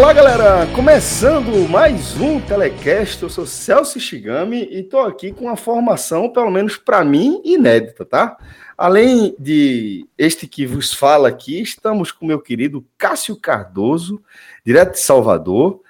Olá, galera! Começando mais um Telecast. Eu sou Celso Shigami e estou aqui com uma formação, pelo menos para mim, inédita, tá? Além de este que vos fala aqui, estamos com meu querido Cássio Cardoso, direto de Salvador.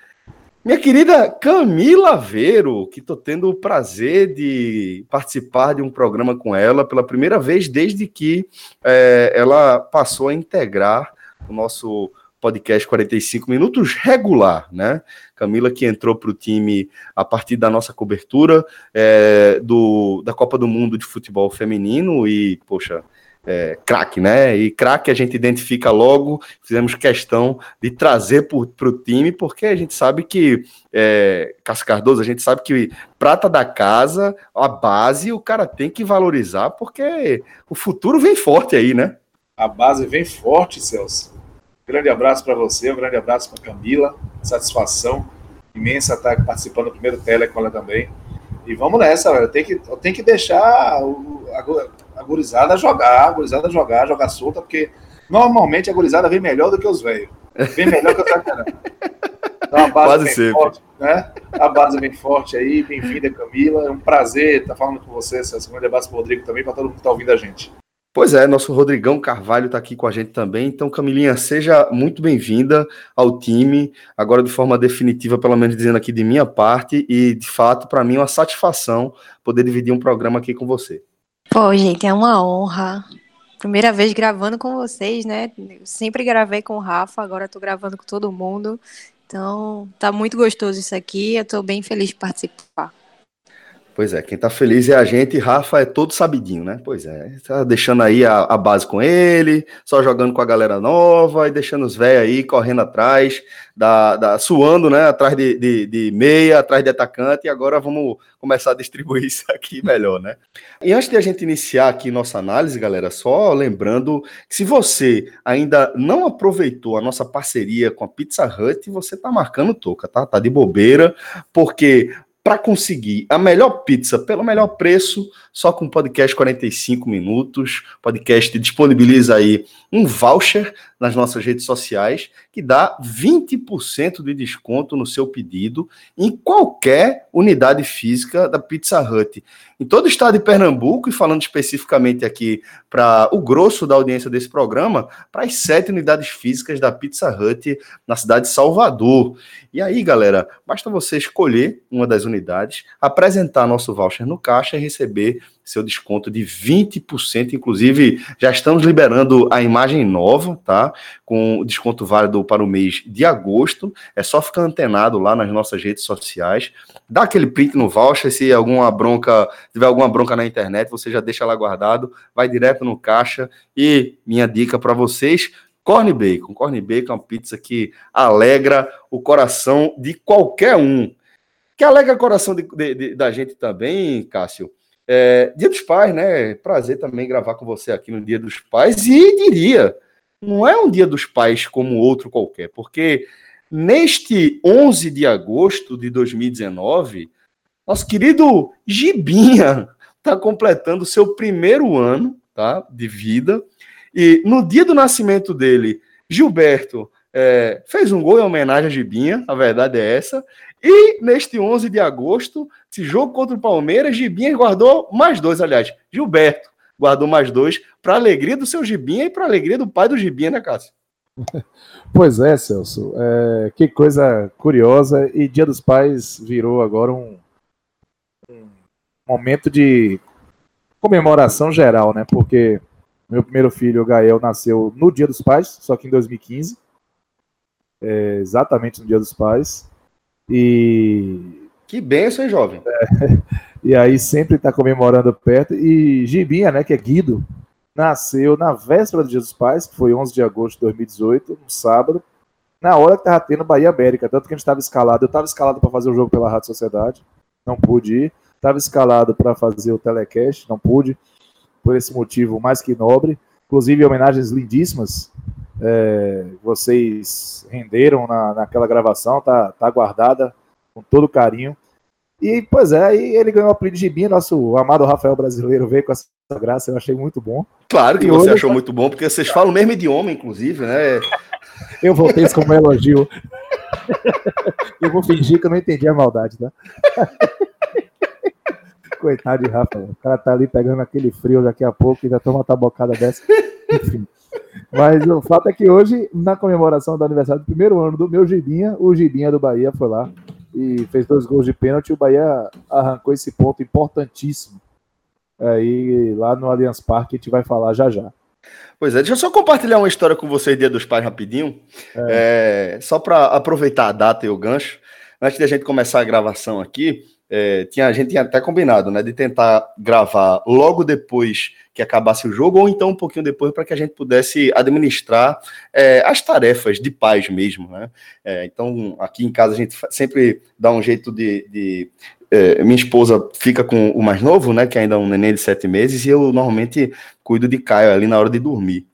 Minha querida Camila Veiro, que estou tendo o prazer de participar de um programa com ela pela primeira vez desde que é, ela passou a integrar o nosso podcast 45 minutos regular, né? Camila que entrou para o time a partir da nossa cobertura é, do, da Copa do Mundo de Futebol Feminino e, poxa, é, craque, né? E craque a gente identifica logo, fizemos questão de trazer para o time, porque a gente sabe que, é, Cássio Cardoso, a gente sabe que prata da casa, a base, o cara tem que valorizar, porque o futuro vem forte aí, né? A base vem forte, Celso. Grande abraço para você, um grande abraço para Camila. Satisfação imensa estar participando do primeiro tele com ela também. E vamos nessa, velho. Tem que, tem que deixar o, a, a gurizada jogar, a gurizada jogar, jogar solta, porque normalmente a gurizada vem melhor do que os velhos. Vem melhor que o Tacarana. Então a base Quase bem sempre. forte, né? A base bem forte aí. Bem-vinda, Camila. É um prazer estar falando com você. Um grande abraço para o Rodrigo também, para todo mundo que está ouvindo a gente. Pois é, nosso Rodrigão Carvalho está aqui com a gente também. Então, Camilinha, seja muito bem-vinda ao time, agora de forma definitiva, pelo menos dizendo aqui de minha parte, e de fato, para mim, é uma satisfação poder dividir um programa aqui com você. Pô, gente, é uma honra. Primeira vez gravando com vocês, né? Eu sempre gravei com o Rafa, agora estou gravando com todo mundo. Então, tá muito gostoso isso aqui. Eu estou bem feliz de participar. Pois é, quem tá feliz é a gente, Rafa é todo sabidinho, né? Pois é, tá deixando aí a, a base com ele, só jogando com a galera nova e deixando os velhos aí correndo atrás, da, da, suando, né? Atrás de, de, de, meia, atrás de atacante, e agora vamos começar a distribuir isso aqui melhor, né? E antes de a gente iniciar aqui nossa análise, galera, só lembrando que se você ainda não aproveitou a nossa parceria com a Pizza Hut, você tá marcando toca, tá? Tá de bobeira, porque para conseguir a melhor pizza pelo melhor preço, só com podcast 45 minutos. O podcast disponibiliza aí um voucher nas nossas redes sociais que dá 20% de desconto no seu pedido em qualquer unidade física da Pizza Hut. Em todo o estado de Pernambuco, e falando especificamente aqui para o grosso da audiência desse programa, para as sete unidades físicas da Pizza Hut na cidade de Salvador. E aí, galera, basta você escolher uma das unidades, apresentar nosso voucher no caixa e receber seu desconto de 20%. Inclusive, já estamos liberando a imagem nova, tá? Com desconto válido para o mês de agosto. É só ficar antenado lá nas nossas redes sociais. Dá aquele print no voucher. Se alguma bronca, tiver alguma bronca na internet, você já deixa lá guardado, vai direto no caixa. E minha dica para vocês. Corn Bacon. Corn Bacon é uma pizza que alegra o coração de qualquer um. Que alegra o coração de, de, de, da gente também, Cássio, é, dia dos Pais, né? Prazer também gravar com você aqui no Dia dos Pais. E diria, não é um Dia dos Pais como outro qualquer, porque neste 11 de agosto de 2019, nosso querido Gibinha está completando seu primeiro ano tá, de vida. E no dia do nascimento dele, Gilberto é, fez um gol em homenagem a Gibinha, a verdade é essa. E neste 11 de agosto, esse jogo contra o Palmeiras, Gibinha guardou mais dois, aliás, Gilberto guardou mais dois, para alegria do seu Gibinha e para alegria do pai do Gibinha, né, Cássio? Pois é, Celso. É, que coisa curiosa. E Dia dos Pais virou agora um, um momento de comemoração geral, né? Porque meu primeiro filho, o Gael, nasceu no Dia dos Pais, só que em 2015. É, exatamente no Dia dos Pais. E. Que benção, hein, jovem? É, e aí sempre está comemorando perto. E Gibinha, né, que é Guido, nasceu na véspera Dia dos Pais, que foi 11 de agosto de 2018, no sábado, na hora que estava tendo Bahia América. Tanto que a gente estava escalado. Eu estava escalado para fazer o jogo pela Rádio Sociedade, não pude ir. Estava escalado para fazer o telecast, não pude, por esse motivo mais que nobre. Inclusive, homenagens lindíssimas é, vocês renderam na, naquela gravação, tá, tá guardada com todo carinho. E, pois é, aí ele ganhou o apelido de Gibinha, nosso amado Rafael brasileiro veio com essa graça, eu achei muito bom. Claro que e você achou muito bom, porque vocês falam o mesmo idioma, inclusive, né? eu voltei isso como elogio. Eu vou fingir que eu não entendi a maldade, tá? Coitado de Rafa, o cara tá ali pegando aquele frio daqui a pouco e já toma uma tabocada dessa. Enfim. Mas o fato é que hoje, na comemoração do aniversário do primeiro ano do meu Gibinha, o Gibinha do Bahia foi lá e fez dois gols de pênalti. O Bahia arrancou esse ponto importantíssimo aí lá no Allianz Parque, a gente vai falar já já. Pois é, deixa eu só compartilhar uma história com vocês, Dia dos Pais, rapidinho. É. É, só para aproveitar a data e o gancho. Antes da gente começar a gravação aqui, é, tinha, a gente tinha até combinado, né, de tentar gravar logo depois que acabasse o jogo, ou então um pouquinho depois, para que a gente pudesse administrar é, as tarefas de pais mesmo, né? É, então, aqui em casa a gente sempre dá um jeito de. de é, minha esposa fica com o mais novo, né, que ainda é um neném de sete meses, e eu normalmente cuido de Caio ali na hora de dormir.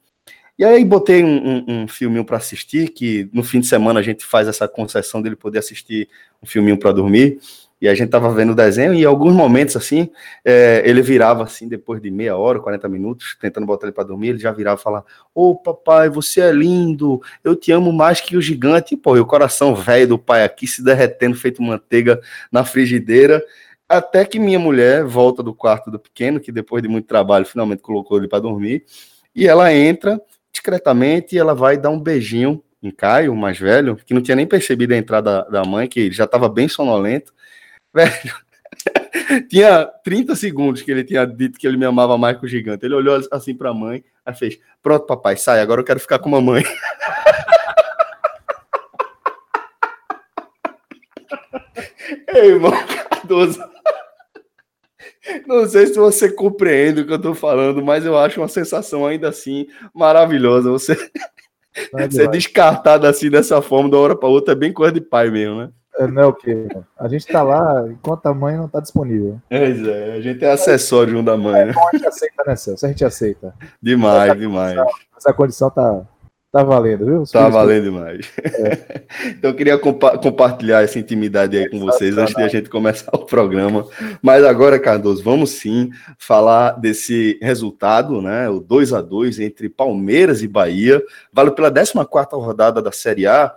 E aí botei um, um, um filminho para assistir, que no fim de semana a gente faz essa concessão dele poder assistir um filminho para dormir. E a gente tava vendo o desenho e em alguns momentos, assim, é, ele virava, assim, depois de meia hora, 40 minutos, tentando botar ele para dormir, ele já virava e falava, ô papai, você é lindo, eu te amo mais que o gigante. E, pô, e o coração velho do pai aqui se derretendo, feito manteiga na frigideira. Até que minha mulher volta do quarto do pequeno, que depois de muito trabalho finalmente colocou ele para dormir, e ela entra discretamente e ela vai dar um beijinho em Caio, o mais velho, que não tinha nem percebido a entrada da mãe, que já estava bem sonolento. Velho, tinha 30 segundos que ele tinha dito que ele me amava mais que o gigante. Ele olhou assim para a mãe, aí fez: Pronto, papai, sai, agora eu quero ficar com a mamãe. Ei, irmão Cardoso. Não sei se você compreende o que eu tô falando, mas eu acho uma sensação ainda assim maravilhosa. Você ser descartado assim dessa forma, de uma hora para outra, é bem coisa de pai mesmo, né? É, não é o quê? A gente tá lá enquanto a mãe não tá disponível. Pois é, a gente é acessório um da mãe. É, né? a gente aceita, né, Celso? A gente aceita. Demais, essa demais. Condição, essa condição tá, tá valendo, viu? Tá valendo demais. É. então eu queria compa compartilhar essa intimidade aí com vocês antes de a gente começar o programa. Mas agora, Cardoso, vamos sim falar desse resultado, né? O 2 a 2 entre Palmeiras e Bahia. Vale pela 14 quarta rodada da Série A.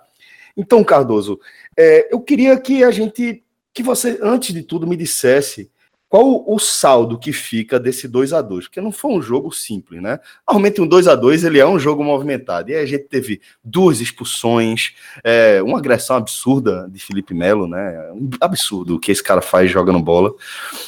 Então, Cardoso, é, eu queria que a gente, que você, antes de tudo, me dissesse qual o saldo que fica desse 2 a 2 porque não foi um jogo simples, né? Normalmente um 2 a 2 ele é um jogo movimentado, e aí a gente teve duas expulsões, é, uma agressão absurda de Felipe Melo, né? Um absurdo o que esse cara faz jogando bola.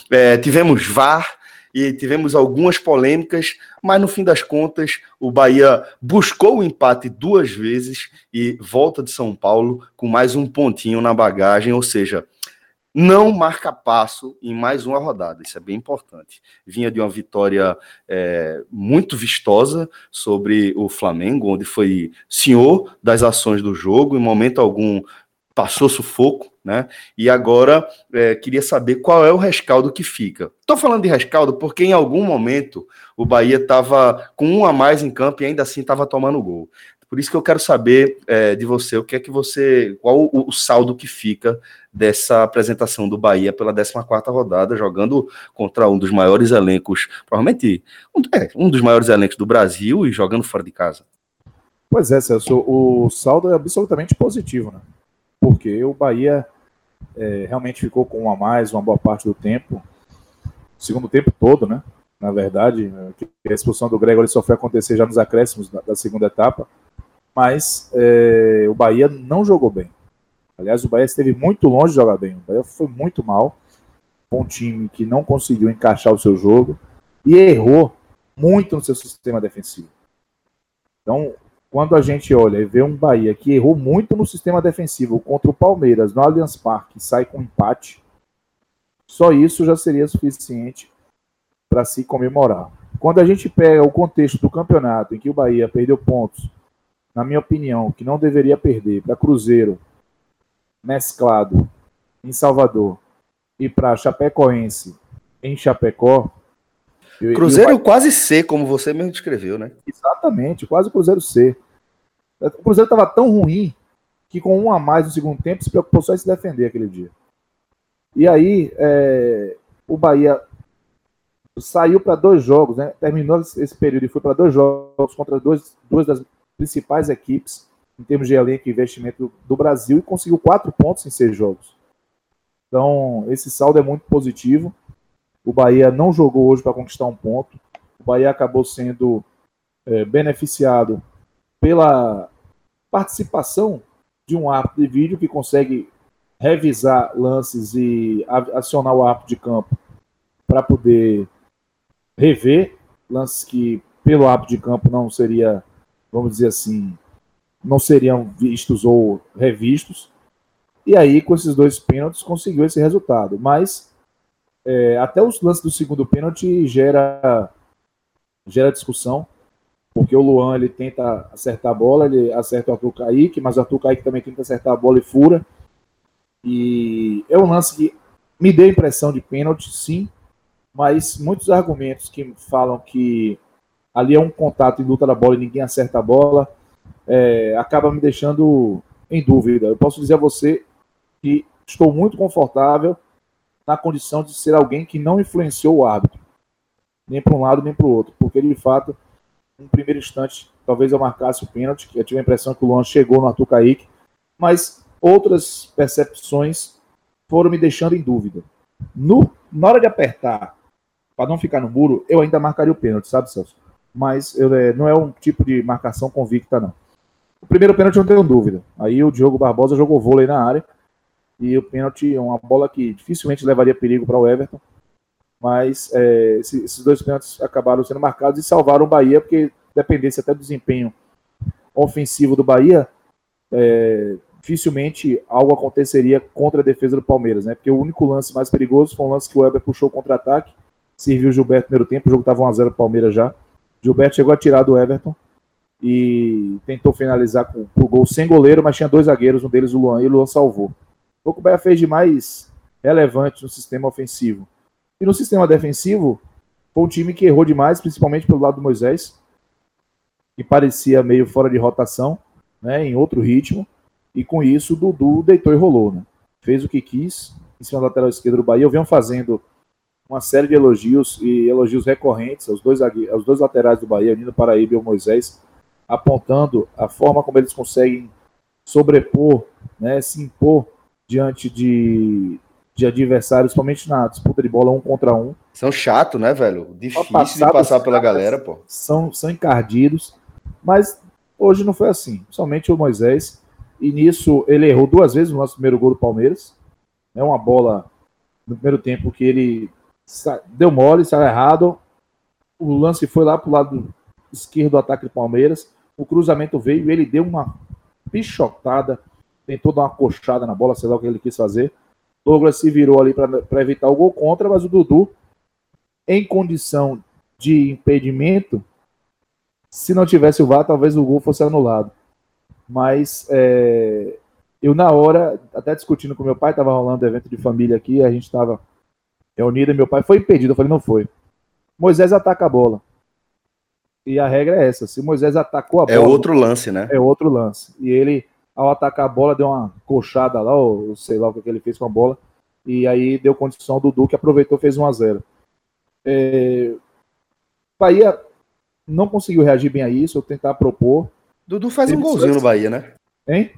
É, tivemos VAR, e tivemos algumas polêmicas, mas no fim das contas o Bahia buscou o empate duas vezes e volta de São Paulo com mais um pontinho na bagagem, ou seja, não marca passo em mais uma rodada, isso é bem importante. Vinha de uma vitória é, muito vistosa sobre o Flamengo, onde foi senhor das ações do jogo, em momento algum passou sufoco, né? E agora é, queria saber qual é o rescaldo que fica. Estou falando de rescaldo porque em algum momento o Bahia estava com um a mais em campo e ainda assim estava tomando gol. Por isso que eu quero saber é, de você o que é que você, qual o, o, saldo que fica dessa apresentação do Bahia pela 14 rodada, jogando contra um dos maiores elencos, provavelmente um, é, um dos maiores elencos do Brasil e jogando fora de casa. Pois é, Celso, o saldo é absolutamente positivo, né? Porque o Bahia é, realmente ficou com um a mais uma boa parte do tempo, segundo tempo todo, né? Na verdade, a expulsão do Gregor só foi acontecer já nos acréscimos da, da segunda etapa, mas é, o Bahia não jogou bem. Aliás, o Bahia esteve muito longe de jogar bem. O Bahia foi muito mal, um time que não conseguiu encaixar o seu jogo e errou muito no seu sistema defensivo. Então, quando a gente olha e vê um Bahia que errou muito no sistema defensivo contra o Palmeiras no Allianz Parque e sai com empate, só isso já seria suficiente para se comemorar. Quando a gente pega o contexto do campeonato em que o Bahia perdeu pontos, na minha opinião, que não deveria perder para Cruzeiro, mesclado em Salvador, e para Chapecoense em Chapecó, Cruzeiro quase C, como você mesmo descreveu, né? Exatamente, quase Cruzeiro C. O Cruzeiro estava tão ruim que com um a mais no segundo tempo se preocupou só em se defender aquele dia. E aí é, o Bahia saiu para dois jogos, né? terminou esse período e foi para dois jogos contra dois, duas das principais equipes em termos de elenco e investimento do Brasil e conseguiu quatro pontos em seis jogos. Então, esse saldo é muito positivo. O Bahia não jogou hoje para conquistar um ponto. O Bahia acabou sendo é, beneficiado pela participação de um árbitro de vídeo que consegue revisar lances e acionar o árbitro de campo para poder rever lances que pelo árbitro de campo não seria, vamos dizer assim, não seriam vistos ou revistos. E aí, com esses dois pênaltis, conseguiu esse resultado. Mas é, até os lances do segundo pênalti gera, gera discussão, porque o Luan ele tenta acertar a bola, ele acerta o Arthur Kaique, mas o Arthur Kaique também tenta acertar a bola e fura. E é um lance que me deu impressão de pênalti, sim, mas muitos argumentos que falam que ali é um contato em luta da bola e ninguém acerta a bola, é, acaba me deixando em dúvida. Eu posso dizer a você que estou muito confortável na condição de ser alguém que não influenciou o árbitro, nem para um lado nem para o outro, porque de fato, no primeiro instante, talvez eu marcasse o pênalti, que eu tive a impressão que o Luan chegou no Arthur Kaique, mas outras percepções foram me deixando em dúvida. No, na hora de apertar, para não ficar no muro, eu ainda marcaria o pênalti, sabe, Celso? Mas eu, é, não é um tipo de marcação convicta, não. O primeiro pênalti eu não tenho dúvida. Aí o Diogo Barbosa jogou vôlei na área. E o pênalti é uma bola que dificilmente levaria perigo para o Everton. Mas é, esses dois pênaltis acabaram sendo marcados e salvaram o Bahia, porque dependesse até do desempenho ofensivo do Bahia, é, dificilmente algo aconteceria contra a defesa do Palmeiras, né? Porque o único lance mais perigoso foi um lance que o Weber puxou contra-ataque, serviu o Gilberto no primeiro tempo, o jogo estava 1x0 para o Palmeiras já. Gilberto chegou a tirar do Everton e tentou finalizar com o gol sem goleiro, mas tinha dois zagueiros, um deles o Luan, e o Luan salvou. O que o Bahia fez de mais relevante no sistema ofensivo. E no sistema defensivo, foi um time que errou demais, principalmente pelo lado do Moisés, que parecia meio fora de rotação, né, em outro ritmo, e com isso o Dudu deitou e rolou, né? Fez o que quis em cima da lateral esquerda do Bahia. Eu venho fazendo uma série de elogios e elogios recorrentes aos dois, aos dois laterais do Bahia, Nino Paraíba e o Moisés, apontando a forma como eles conseguem sobrepor, né, se impor diante de, de adversários, principalmente na disputa de bola um contra um. São chato, né, velho? Difícil de passar pela galera, pô. São, são encardidos, mas hoje não foi assim. Somente o Moisés. E nisso ele errou duas vezes no nosso primeiro gol do Palmeiras. É uma bola no primeiro tempo que ele deu mole, saiu errado. O lance foi lá pro lado esquerdo do ataque do Palmeiras o cruzamento veio, ele deu uma pichotada, tentou dar uma coxada na bola, sei lá o que ele quis fazer. Douglas se virou ali para evitar o gol contra, mas o Dudu, em condição de impedimento, se não tivesse o VAR, talvez o gol fosse anulado. Mas é, eu, na hora, até discutindo com meu pai, estava rolando evento de família aqui, a gente estava reunido, e meu pai foi impedido. Eu falei, não foi. Moisés ataca a bola. E a regra é essa: se Moisés atacou a é bola. É outro lance, né? É outro lance. E ele, ao atacar a bola, deu uma coxada lá, ou sei lá o que ele fez com a bola. E aí deu condição ao Dudu, que aproveitou fez 1 a 0 é... Bahia não conseguiu reagir bem a isso, ou tentar propor. Dudu faz um golzinho no Bahia, né? Hein?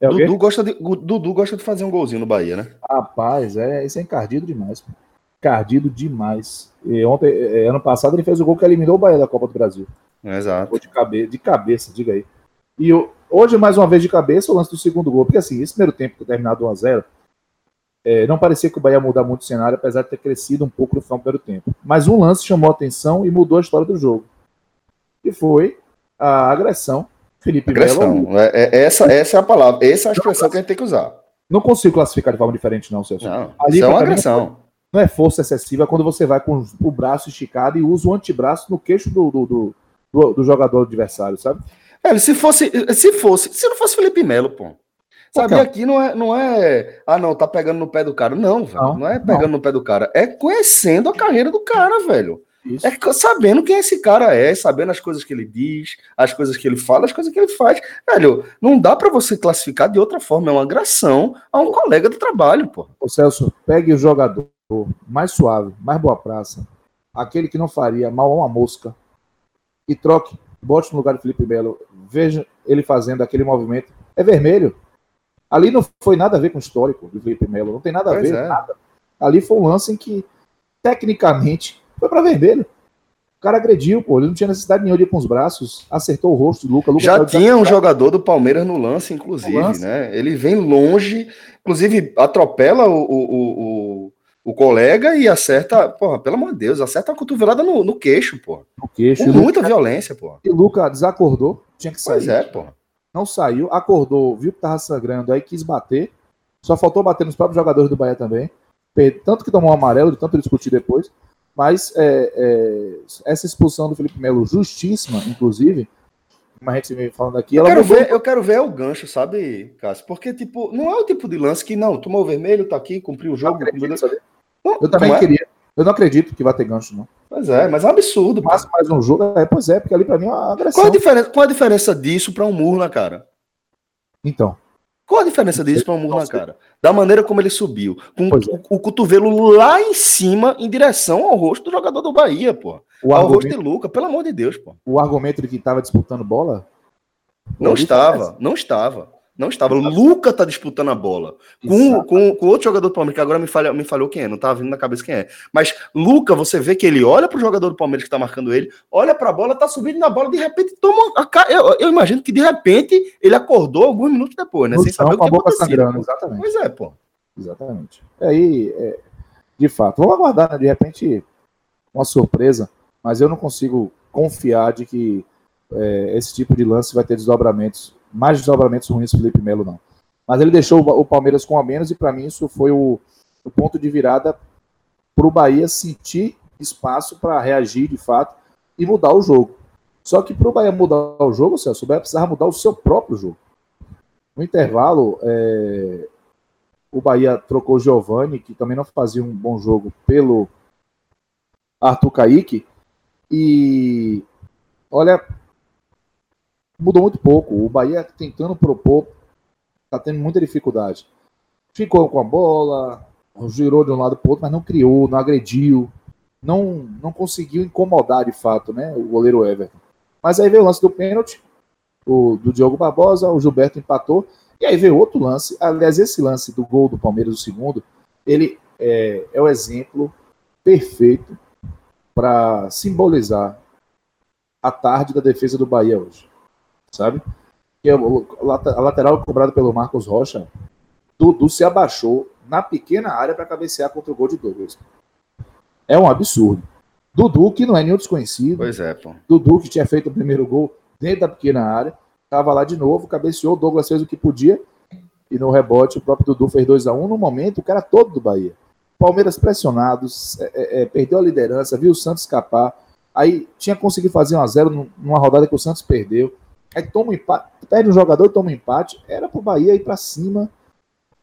É Dudu, gosta de, Dudu gosta de fazer um golzinho no Bahia, né? Rapaz, é, isso é encardido demais. Pô cardido demais. E ontem, é, ano passado, ele fez o gol que eliminou o Bahia da Copa do Brasil. Exato. De cabeça, de cabeça, diga aí. E hoje, mais uma vez de cabeça, o lance do segundo gol. Porque assim, esse primeiro tempo terminado 1x0, é, não parecia que o Bahia ia mudar muito o cenário, apesar de ter crescido um pouco no final do primeiro tempo. Mas um lance chamou a atenção e mudou a história do jogo. E foi a agressão. Felipe agressão. Melo. É, é, essa, essa é a palavra, essa é a expressão que a gente tem que usar. Não consigo classificar de forma diferente, não, Celso. Não, Ali, isso é uma agressão não é força excessiva quando você vai com o braço esticado e usa o antebraço no queixo do, do, do, do jogador adversário, sabe? É, se fosse, se fosse, se não fosse Felipe Melo, pô. Sabe, okay. aqui não é, não é. Ah, não, tá pegando no pé do cara. Não, velho. Não, não é pegando não. no pé do cara. É conhecendo a carreira do cara, velho. Isso. É sabendo quem esse cara é, sabendo as coisas que ele diz, as coisas que ele fala, as coisas que ele faz. Velho, não dá para você classificar de outra forma. É uma agressão a um colega do trabalho, pô. Ô Celso, pegue o jogador mais suave, mais boa praça, aquele que não faria mal a uma mosca, e troque, bote no lugar do Felipe Melo, veja ele fazendo aquele movimento. É vermelho. Ali não foi nada a ver com o histórico do Felipe Melo. Não tem nada a Pois ver. é. Nada. Ali foi um lance em que, tecnicamente, foi para vermelho. O cara agrediu, pô. Ele não tinha necessidade nenhuma de ir com os braços. Acertou o rosto do Luca. Luca Já tinha um jogador do Palmeiras no lance, inclusive, No lance. né? Ele vem longe, inclusive atropela o, o, o, o- colega e acerta, porra, pelo amor de Deus, acerta a cotovelada no, no queixo, porra. no queixo. Com o Luca- muita violência, porra. E o Luca desacordou. Tinha que sair. Pois é, porra. não saiu, acordou, viu que tava sangrando, aí quis bater. Só faltou bater nos próprios jogadores do Bahia também. Tanto que tomou um amarelo, de tanto discutir depois. Mas é, é, essa expulsão do Felipe Melo, justíssima, inclusive, como a gente vem falando aqui, Eu ela quero, ver, eu quero ver o gancho, sabe, Cássio? Porque, tipo, não é o tipo de lance que, não, tomou o vermelho, tá aqui, cumpriu o jogo. cumpriu... Eu também é? queria. Eu não acredito que vai ter gancho, não. Pois é, mas é um absurdo. Mas mais um jogo, é, pois é, porque ali pra mim é uma agressão. Qual a, diferença, qual a diferença disso pra um murro na cara? Então, Qual a diferença disso pra um murro na cara? Da maneira como ele subiu, com Pois é. o, o cotovelo lá em cima, em direção ao rosto do jogador do Bahia, pô. o Ao rosto de Luca, pelo amor de Deus, pô. o argumento de que tava disputando bola. Não estava, não estava. Não estava. Luca tá disputando a bola. Com, com, com outro jogador do Palmeiras, que agora me, falha, me falhou quem é, não tava vindo na cabeça quem é. Mas Luca, você vê que ele olha pro jogador do Palmeiras que tá marcando ele, olha pra bola, tá subindo na bola, de repente toma a eu, eu imagino que de repente ele acordou alguns minutos depois, né? Sem saber o que aconteceu. exatamente. Pois é, pô. Exatamente. E aí, é, de fato, vamos aguardar, né? De repente, uma surpresa, mas eu não consigo confiar de que é, esse tipo de lance vai ter desdobramentos, mais desdobramentos ruins Felipe Melo, não. Mas ele deixou o o Palmeiras com a menos e para mim isso foi o, o ponto de virada para o Bahia sentir espaço para reagir de fato e mudar o jogo. Só que para o Bahia mudar o jogo, Celso, o Bahia precisava mudar o seu próprio jogo. No intervalo, é, o Bahia trocou o Giovani, que também não fazia um bom jogo, pelo Arthur Kaique. E olha, mudou muito pouco. O Bahia tentando propor, tá tendo muita dificuldade. Ficou com a bola, girou de um lado para outro, mas não criou, não agrediu, não, não conseguiu incomodar de fato, né? O goleiro Everton. Mas aí veio o lance do pênalti, o, do Diogo Barbosa, o Gilberto empatou. E aí veio outro lance. Aliás, esse lance do gol do Palmeiras, o segundo, ele é, é o exemplo perfeito para simbolizar a tarde da defesa do Bahia hoje. Sabe? Que a lateral cobrada pelo Marcos Rocha, Dudu se abaixou na pequena área para cabecear contra o gol de Douglas. É um absurdo. Dudu, que não é nenhum desconhecido, Pois é, pô. Dudu, que tinha feito o primeiro gol dentro da pequena área, estava lá de novo, cabeceou, Douglas fez o que podia, e no rebote o próprio Dudu fez 2 a 1 No momento, o cara todo do Bahia. Palmeiras pressionados, é, é, é, perdeu a liderança, viu o Santos escapar, aí tinha conseguido fazer 1 a 0 num- numa rodada que o Santos perdeu, aí toma um empate, perde um jogador e toma um empate, era pro Bahia ir para cima,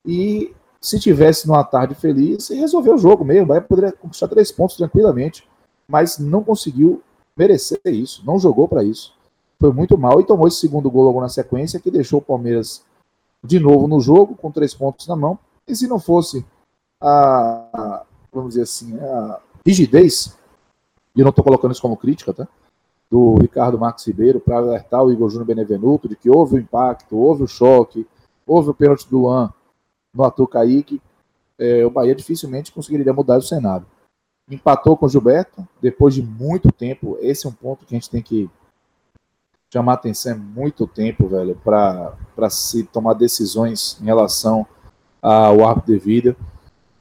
e se tivesse numa tarde feliz, resolveu o jogo mesmo, o Bahia poderia conquistar três pontos tranquilamente, mas não conseguiu merecer isso, não jogou para isso. Foi muito mal e tomou esse segundo gol logo na sequência, que deixou o Palmeiras de novo no jogo, com três pontos na mão. E se não fosse a- vamos dizer assim, a rigidez, e eu não estou colocando isso como crítica, tá? Do Ricardo Marques Ribeiro para alertar o Igor Júnior Benevenuto de que houve o impacto, houve o choque, houve o pênalti do Luan no Arthur Kaique, é, o Bahia dificilmente conseguiria mudar o cenário empatou com o Gilberto depois de muito tempo. Esse é um ponto que a gente tem que chamar atenção. É muito tempo, velho, para se tomar decisões em relação ao árbitro de vida.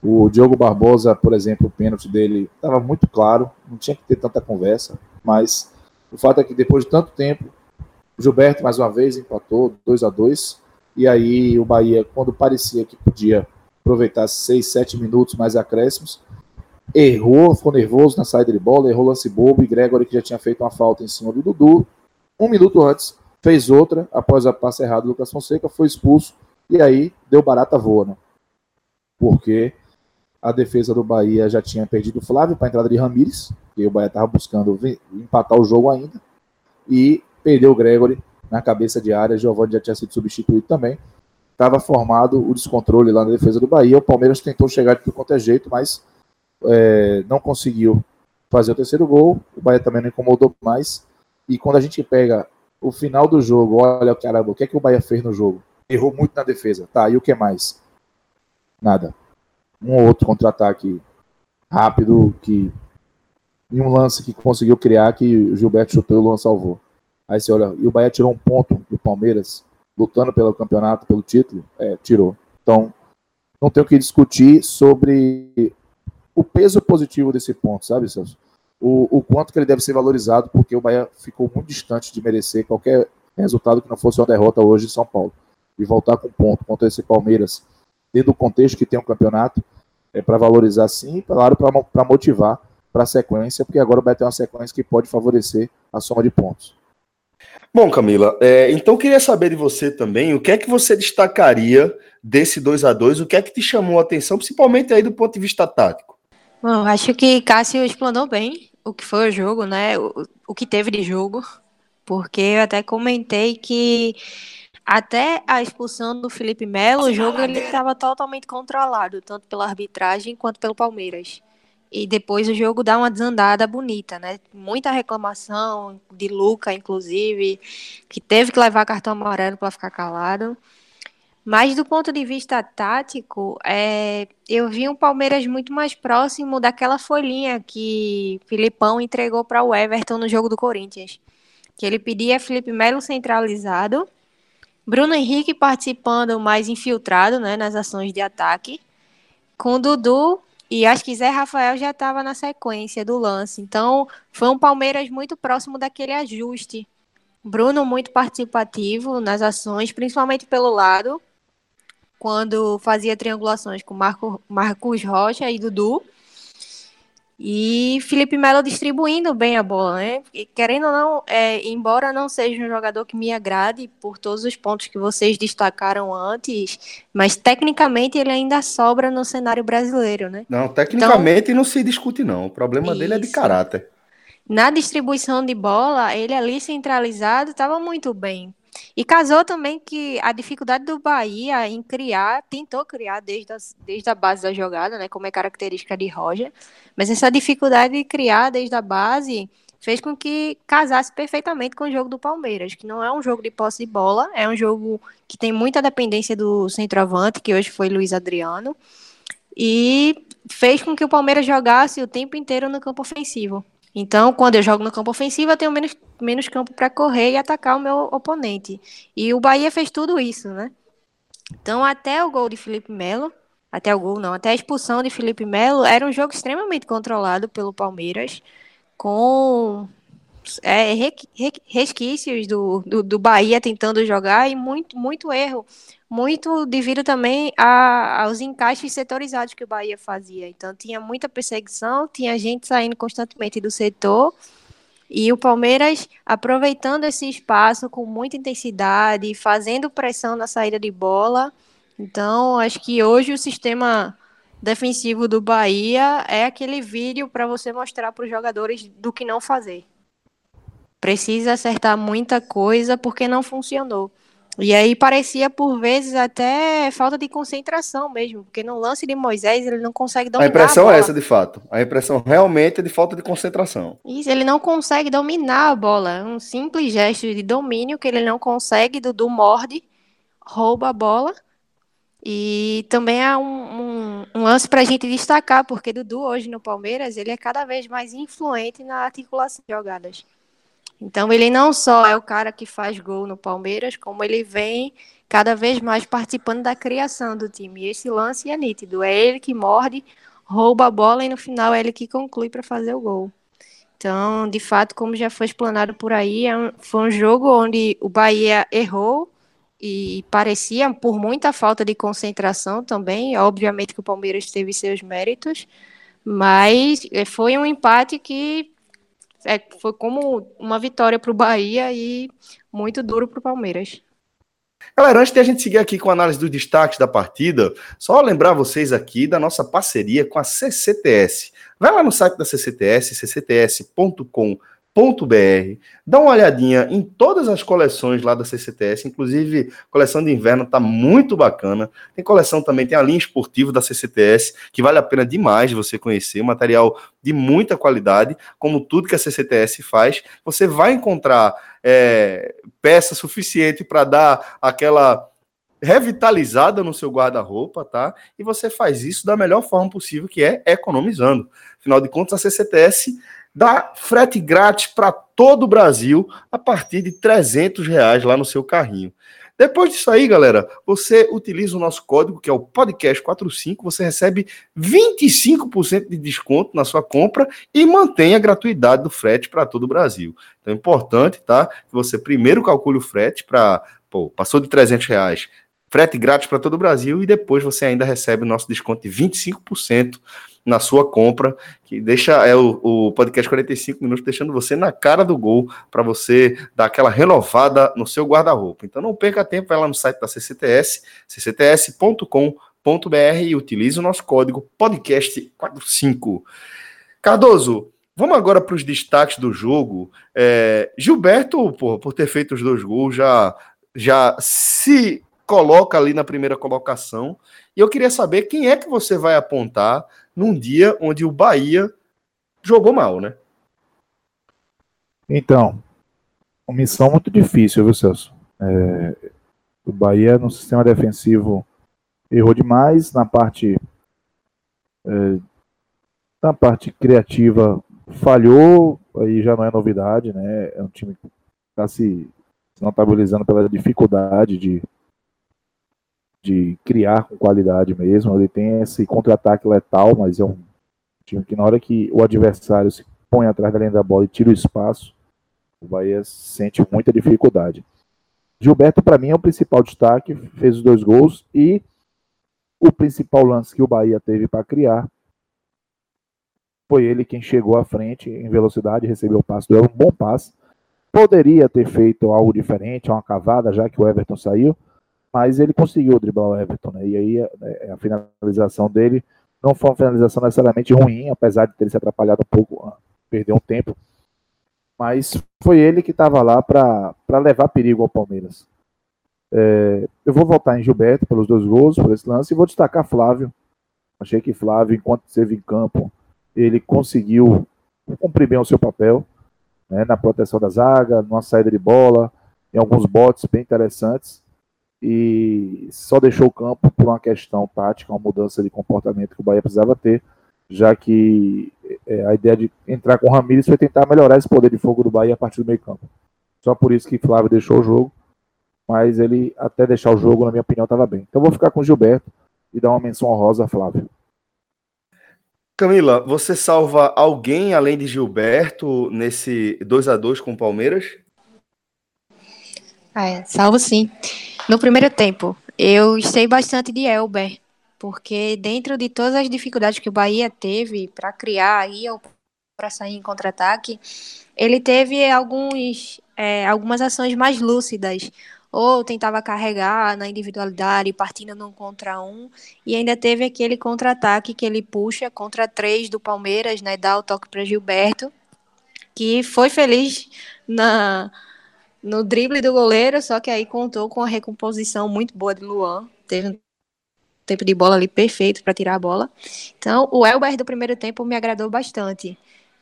O Diogo Barbosa, por exemplo, o pênalti dele estava muito claro, não tinha que ter tanta conversa, mas o fato é que depois de tanto tempo, Gilberto mais uma vez empatou 2 a 2 e aí o Bahia, quando parecia que podia aproveitar 6, 7 minutos mais acréscimos, errou, ficou nervoso na saída de bola, errou lance bobo e Gregory, que já tinha feito uma falta em cima do Dudu, um minuto antes, fez outra, após a passe errada do Lucas Fonseca, foi expulso e aí deu barata voa, né? Porque a defesa do Bahia já tinha perdido o Flávio para a entrada de Ramires, e o Bahia estava buscando empatar o jogo ainda, e perdeu o Gregory na cabeça de área, Giovanni já tinha sido substituído também. Estava formado o descontrole lá na defesa do Bahia, o Palmeiras tentou chegar de tudo quanto é jeito, mas é, não conseguiu fazer o terceiro gol, o Bahia também não incomodou mais, e quando a gente pega o final do jogo, olha, caramba, o que é que o Bahia fez no jogo? Errou muito na defesa. Tá, e o que mais? Nada. Um ou outro contra-ataque rápido que em um lance que conseguiu criar que o Gilberto chutou e o Luan salvou. Aí você olha, e o Bahia tirou um ponto do Palmeiras, lutando pelo campeonato, pelo título? É, tirou. Então, não tem o que discutir sobre o peso positivo desse ponto, sabe, Celso? O, o quanto que ele deve ser valorizado, porque o Bahia ficou muito distante de merecer qualquer resultado que não fosse uma derrota hoje em São Paulo. E voltar com ponto contra esse Palmeiras, dentro do contexto que tem um campeonato, é para valorizar sim, claro, para motivar para a sequência, porque agora o Bahia tem uma sequência que pode favorecer a soma de pontos. Bom, Camila, é, então queria saber de você também o que é que você destacaria desse 2 a 2 o que é que te chamou a atenção, principalmente aí do ponto de vista tático? Bom, acho que Cássio explanou bem o que foi o jogo, né? O, o que teve de jogo, porque eu até comentei que até a expulsão do Felipe Melo, o jogo ele estava totalmente controlado, tanto pela arbitragem quanto pelo Palmeiras e depois o jogo dá uma desandada bonita, né? Muita reclamação de Luca, inclusive, que teve que levar cartão amarelo para ficar calado. Mas do ponto de vista tático, é, eu vi um Palmeiras muito mais próximo daquela folhinha que Filipão entregou para o Everton no jogo do Corinthians. Que ele pedia Felipe Melo centralizado, Bruno Henrique participando mais infiltrado né, nas ações de ataque, com Dudu e acho que Zé Rafael já estava na sequência do lance. Então, foi um Palmeiras muito próximo daquele ajuste. Bruno muito participativo nas ações, principalmente pelo lado, quando fazia triangulações com Marco, Marcos Rocha e Dudu. E Felipe Melo distribuindo bem a bola, né? E, querendo ou não, é, embora não seja um jogador que me agrade por todos os pontos que vocês destacaram antes, mas tecnicamente ele ainda sobra no cenário brasileiro, né? Não, tecnicamente então, não se discute não. O problema isso. dele é de caráter. Na distribuição de bola, ele ali centralizado estava muito bem. E casou também que a dificuldade do Bahia em criar, tentou criar desde, as, desde a base da jogada, né, como é característica de Roger, mas essa dificuldade de criar desde a base fez com que casasse perfeitamente com o jogo do Palmeiras, que não é um jogo de posse de bola, é um jogo que tem muita dependência do centroavante, que hoje foi Luiz Adriano, e fez com que o Palmeiras jogasse o tempo inteiro no campo ofensivo. Então, quando eu jogo no campo ofensivo, eu tenho menos, menos campo para correr e atacar o meu oponente. E o Bahia fez tudo isso, né? Então, até o gol de Felipe Melo, até o gol não, até a expulsão de Felipe Melo, era um jogo extremamente controlado pelo Palmeiras, com é, resquícios do, do, do, Bahia tentando jogar e muito, muito erro. Muito devido também a, aos encaixes setorizados que o Bahia fazia. Então tinha muita perseguição, tinha gente saindo constantemente do setor. E o Palmeiras aproveitando esse espaço com muita intensidade, fazendo pressão na saída de bola. Então, acho que hoje o sistema defensivo do Bahia é aquele vídeo para você mostrar para os jogadores do que não fazer precisa acertar muita coisa porque não funcionou. E aí parecia por vezes até falta de concentração mesmo, porque no lance de Moisés ele não consegue dominar. A impressão a é essa de fato. A impressão realmente é de falta de concentração. Isso, ele não consegue dominar a bola. Um simples gesto de domínio que ele não consegue, Dudu morde, rouba a bola. E também há um, um, um lance para a gente destacar, porque Dudu hoje no Palmeiras ele é cada vez mais influente na articulação de jogadas. Então ele não só é o cara que faz gol no Palmeiras, como ele vem cada vez mais participando da criação do time. E esse lance é nítido, é ele que morde, rouba a bola e no final é ele que conclui para fazer o gol. Então, de fato, como já foi explanado por aí, é foi um jogo onde o Bahia errou e parecia por muita falta de concentração também. Obviamente que o Palmeiras teve seus méritos, mas foi um empate que é, foi como uma vitória para o Bahia e muito duro para o Palmeiras. Galera, antes de a gente seguir aqui com a análise dos destaques da partida, só lembrar vocês aqui da nossa parceria com a CCTS. Vai lá no site da CCTS, ccts.com.br Dá uma olhadinha em todas as coleções lá da CCTS, inclusive coleção de inverno tá muito bacana. Tem coleção também, tem a linha esportiva da CCTS, que vale a pena demais você conhecer, material de muita qualidade, como tudo que a CCTS faz. Você vai encontrar é, peça suficiente para dar aquela revitalizada no seu guarda-roupa, tá? E você faz isso da melhor forma possível, que é economizando. Afinal de contas, a CCTS dá frete grátis para todo o Brasil a partir de 300 reais lá no seu carrinho. Depois disso aí, galera, você utiliza o nosso código, que é o podcast45, você recebe 25% de desconto na sua compra e mantém a gratuidade do frete para todo o Brasil. Então é importante, tá? Que você primeiro calcule o frete para, pô, passou de 300 reais, frete grátis para todo o Brasil e depois você ainda recebe o nosso desconto de 25% na sua compra, que deixa é o, o podcast 45 minutos deixando você na cara do gol para você dar aquela renovada no seu guarda-roupa. Então não perca tempo, vai lá no site da CCTS, ccts.com.br e utilize o nosso código podcast45. Cardoso, Vamos agora para os destaques do jogo. É, Gilberto, porra, por ter feito os dois gols, já, já se coloca ali na primeira colocação. E eu queria saber quem é que você vai apontar num dia onde o Bahia jogou mal, né? Então, uma missão muito difícil, viu, Celso? É, o Bahia no sistema defensivo errou demais, na parte é, na parte criativa falhou, aí já não é novidade, né? É um time que está se notabilizando pela dificuldade de de criar com qualidade mesmo. Ele tem esse contra-ataque letal, mas é um time que na hora que o adversário se põe atrás da linha da bola e tira o espaço, o Bahia sente muita dificuldade. Gilberto, para mim, é o principal destaque, fez os dois gols e o principal lance que o Bahia teve para criar foi ele quem chegou à frente em velocidade, recebeu o passe do um bom passe. Poderia ter feito algo diferente, uma cavada, já que o Everton saiu, mas ele conseguiu driblar o Everton, né? E aí a, é, a, finalização dele não foi uma finalização necessariamente ruim, apesar de ter se atrapalhado um pouco, ah, perdeu um tempo, mas foi ele que estava lá para levar perigo ao Palmeiras. É, eu vou voltar em Gilberto pelos dois gols, por esse lance, e vou destacar Flávio. Achei que Flávio, enquanto esteve em campo, ele conseguiu cumprir bem o seu papel né, na proteção da zaga, numa saída de bola, em alguns botes bem interessantes e só deixou o campo por uma questão tática, uma mudança de comportamento que o Bahia precisava ter, já que é, a ideia de entrar com o Ramires foi tentar melhorar esse poder de fogo do Bahia a partir do meio campo. Só por isso que Flávio deixou o jogo, mas ele até deixar o jogo, na minha opinião, estava bem. Então vou ficar com o Gilberto e dar uma menção honrosa a Flávio. Camila, você salva alguém além de Gilberto nesse 2 a 2 com o Palmeiras? É, salvo sim. No primeiro tempo, eu gostei bastante de Elber, porque dentro de todas as dificuldades que o Bahia teve para criar aí para sair em contra-ataque, ele teve alguns, é, algumas ações mais lúcidas, ou tentava carregar na individualidade, partindo num contra um, e ainda teve aquele contra-ataque que ele puxa contra três do Palmeiras, né, dá o toque para Gilberto, que foi feliz na no drible do goleiro, só que aí contou com a recomposição muito boa de Luan. Teve um tempo de bola ali perfeito para tirar a bola. Então, o Elber do primeiro tempo me agradou bastante.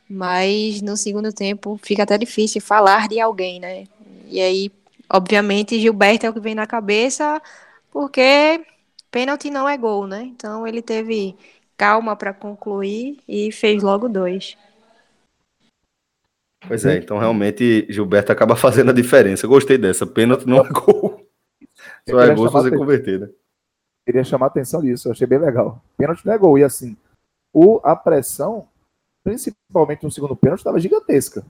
Mas no segundo tempo fica até difícil falar de alguém, né? E aí, obviamente, Gilberto é o que vem na cabeça, porque pênalti não é gol, né? Então ele teve calma para concluir e fez logo dois. Pois é, então realmente Gilberto acaba fazendo a diferença. gostei dessa. Pênalti não é gol. Só é gol se você converter, né? Queria chamar a atenção disso, eu achei bem legal. Pênalti não é gol. E assim, o, a pressão, principalmente no segundo pênalti, estava gigantesca.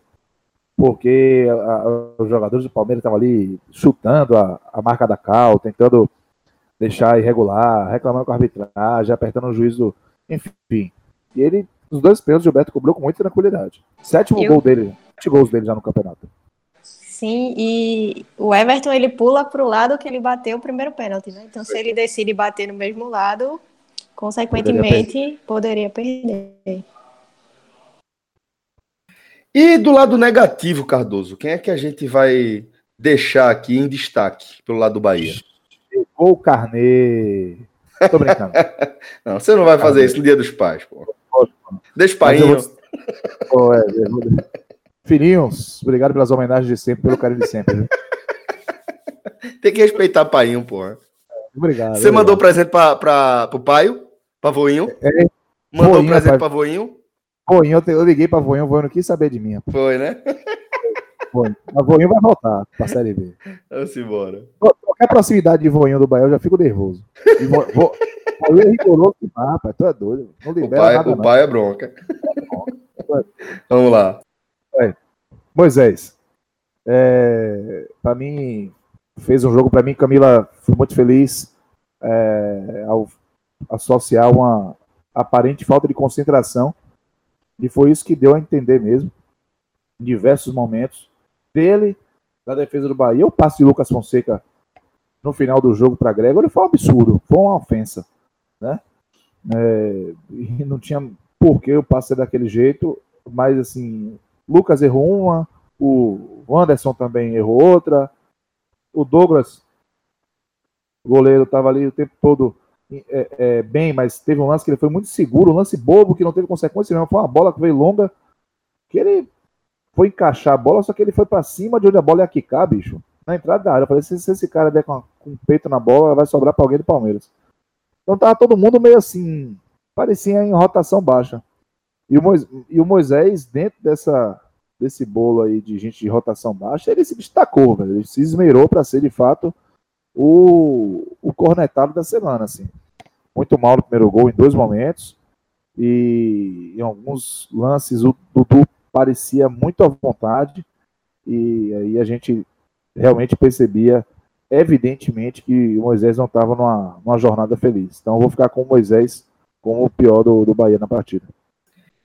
Porque a, a, os jogadores do Palmeiras estavam ali chutando a, a marca da Cal, tentando deixar irregular, reclamando com a arbitragem, apertando o juízo, enfim. E ele, os dois pênaltis, o Gilberto cobrou com muita tranquilidade. Sétimo eu... gol dele gols dele já no campeonato. Sim, e o Everton ele pula para o lado que ele bateu o primeiro pênalti, né? Então, se ele decide bater no mesmo lado, consequentemente poderia perder. Poderia perder. E do lado negativo, Cardoso, quem é que a gente vai deixar aqui em destaque pelo lado do Bahia? Chegou o Carnê. Tô brincando. não, você não vai fazer Carnê. isso no dia dos pais, pô. Deixa o pai. Vou... é, Filhinhos, obrigado pelas homenagens de sempre, pelo carinho de sempre. Viu? Tem que respeitar painho, porra. Obrigado. Você mandou presente para o paio? Pra voinho? É, mandou voinho, presente para voinho? Voinho, eu, eu liguei para voinho, o voinho não quis saber de mim. Foi, né? Foi. A voinho vai voltar pra Série B. Vamos embora. Qualquer proximidade de voinho do Bahia, eu já fico nervoso. Vo, vo, voinho é rigoroso demais, rapaz. Tu é doido. Não libera o pai, nada, o pai é bronca. Vamos lá. É. Moisés, é, para mim, fez um jogo para mim, Camila, fui muito feliz é, ao associar uma aparente falta de concentração, e foi isso que deu a entender mesmo, em diversos momentos, dele, da defesa do Bahia, o passe de Lucas Fonseca no final do jogo para Gregor foi um absurdo, foi uma ofensa, né? É, e não tinha por que o passe daquele jeito, mas assim, Lucas errou uma, o Anderson também errou outra, o Douglas, o goleiro, estava ali o tempo todo é, é, bem, mas teve um lance que ele foi muito seguro, um lance bobo que não teve consequência nenhuma. Foi uma bola que veio longa, que ele foi encaixar a bola, só que ele foi para cima de onde a bola ia quicar, bicho. Na entrada da área. Eu falei: se, se esse cara der com, com o peito na bola, vai sobrar para alguém do Palmeiras. Então tava todo mundo meio assim, parecia em rotação baixa. E o, Moisés, e o Moisés, dentro dessa, desse bolo aí de gente de rotação baixa, ele se destacou, velho. Ele se esmerou para ser de fato o, o cornetado da semana, assim. Muito mal no primeiro gol em dois momentos. E em alguns lances o Dudu parecia muito à vontade. E aí a gente realmente percebia, evidentemente, que o Moisés não estava numa, numa jornada feliz. Então eu vou ficar com o Moisés como o pior do, do Bahia na partida.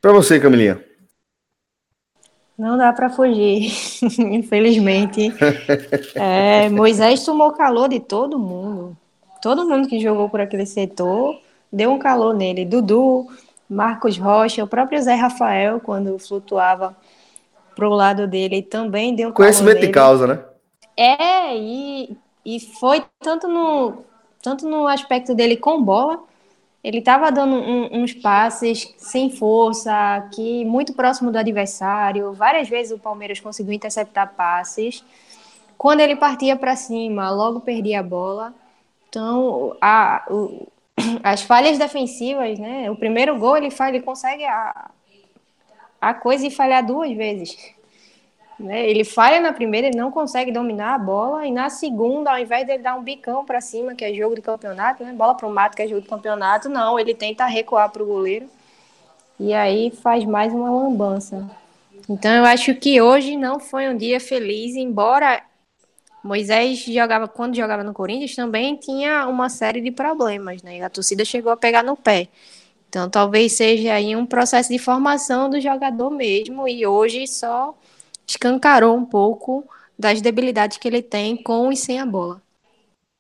Para você, Camilinha. Não dá para fugir, infelizmente. É, Moisés tomou calor de todo mundo. Todo mundo que jogou por aquele setor deu um calor nele. Dudu, Marcos Rocha, o próprio Zé Rafael, quando flutuava pro lado dele, também deu um Conhecimento calor de causa, né? É, e, e foi tanto no, tanto no aspecto dele com bola, ele estava dando um, uns passes sem força, que muito próximo do adversário. Várias vezes o Palmeiras conseguiu interceptar passes. Quando ele partia para cima, logo perdia a bola. Então, a, o, as falhas defensivas, né? O primeiro gol ele faz, ele consegue a, a coisa e falhar duas vezes. Né? Ele falha na primeira, ele não consegue dominar a bola, e na segunda, ao invés dele dar um bicão para cima, que é jogo de campeonato, né? bola para o mato, que é jogo de campeonato, não, ele tenta recuar para o goleiro, e aí faz mais uma lambança. Então eu acho que hoje não foi um dia feliz, embora Moisés jogava, quando jogava no Corinthians, também tinha uma série de problemas, né? A torcida chegou a pegar no pé. Então talvez seja aí um processo de formação do jogador mesmo, e hoje só escancarou um pouco das debilidades que ele tem com e sem a bola.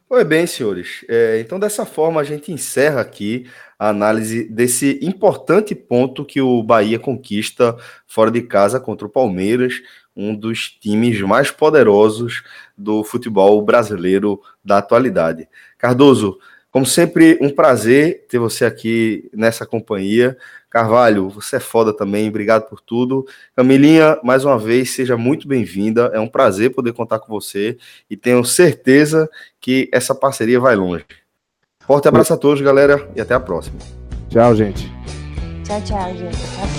Pois bem, senhores. É, então, dessa forma, a gente encerra aqui a análise desse importante ponto que o Bahia conquista fora de casa contra o Palmeiras, um dos times mais poderosos do futebol brasileiro da atualidade. Cardoso, como sempre, um prazer ter você aqui nessa companhia. Carvalho, você é foda também, obrigado por tudo. Camilinha, mais uma vez, seja muito bem-vinda. É um prazer poder contar com você e tenho certeza que essa parceria vai longe. Forte abraço a todos, galera, e até a próxima. Tchau, gente. Tchau, tchau, gente.